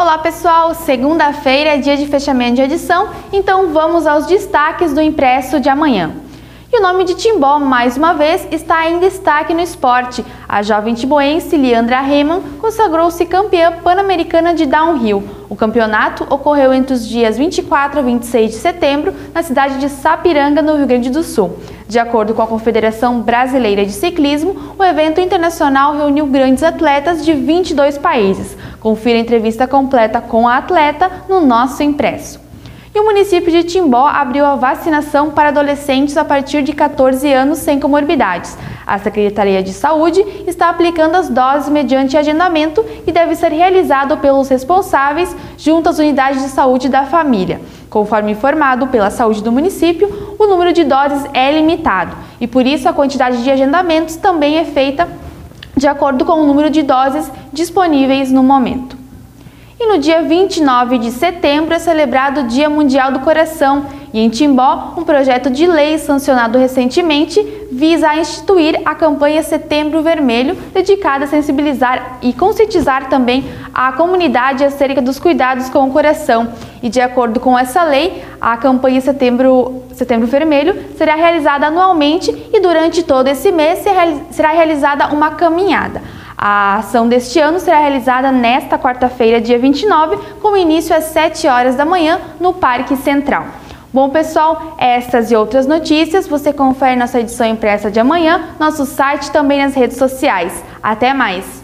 Olá pessoal, segunda-feira é dia de fechamento de edição, então vamos aos destaques do impresso de amanhã. E o nome de Timbó, mais uma vez, está em destaque no esporte. A jovem timboense Leandra Rehmann consagrou-se campeã pan-americana de downhill. O campeonato ocorreu entre os dias 24 a 26 de setembro na cidade de Sapiranga, no Rio Grande do Sul. De acordo com a Confederação Brasileira de Ciclismo, o evento internacional reuniu grandes atletas de 22 países. Confira a entrevista completa com a atleta no nosso impresso. E o município de Timbó abriu a vacinação para adolescentes a partir de 14 anos sem comorbidades. A Secretaria de Saúde está aplicando as doses mediante agendamento e deve ser realizado pelos responsáveis junto às unidades de saúde da família. Conforme informado pela saúde do município, o número de doses é limitado e por isso a quantidade de agendamentos também é feita de acordo com o número de doses disponíveis no momento. E no dia 29 de setembro é celebrado o Dia Mundial do Coração e em Timbó, um projeto de lei sancionado recentemente visa instituir a campanha Setembro Vermelho, dedicada a sensibilizar e conscientizar também a comunidade acerca dos cuidados com o coração. E de acordo com essa lei, a campanha Setembro, Setembro Vermelho será realizada anualmente e durante todo esse mês será realizada uma caminhada. A ação deste ano será realizada nesta quarta-feira, dia 29, com início às 7 horas da manhã no Parque Central. Bom, pessoal, estas e outras notícias você confere nossa edição impressa de amanhã, nosso site também nas redes sociais. Até mais!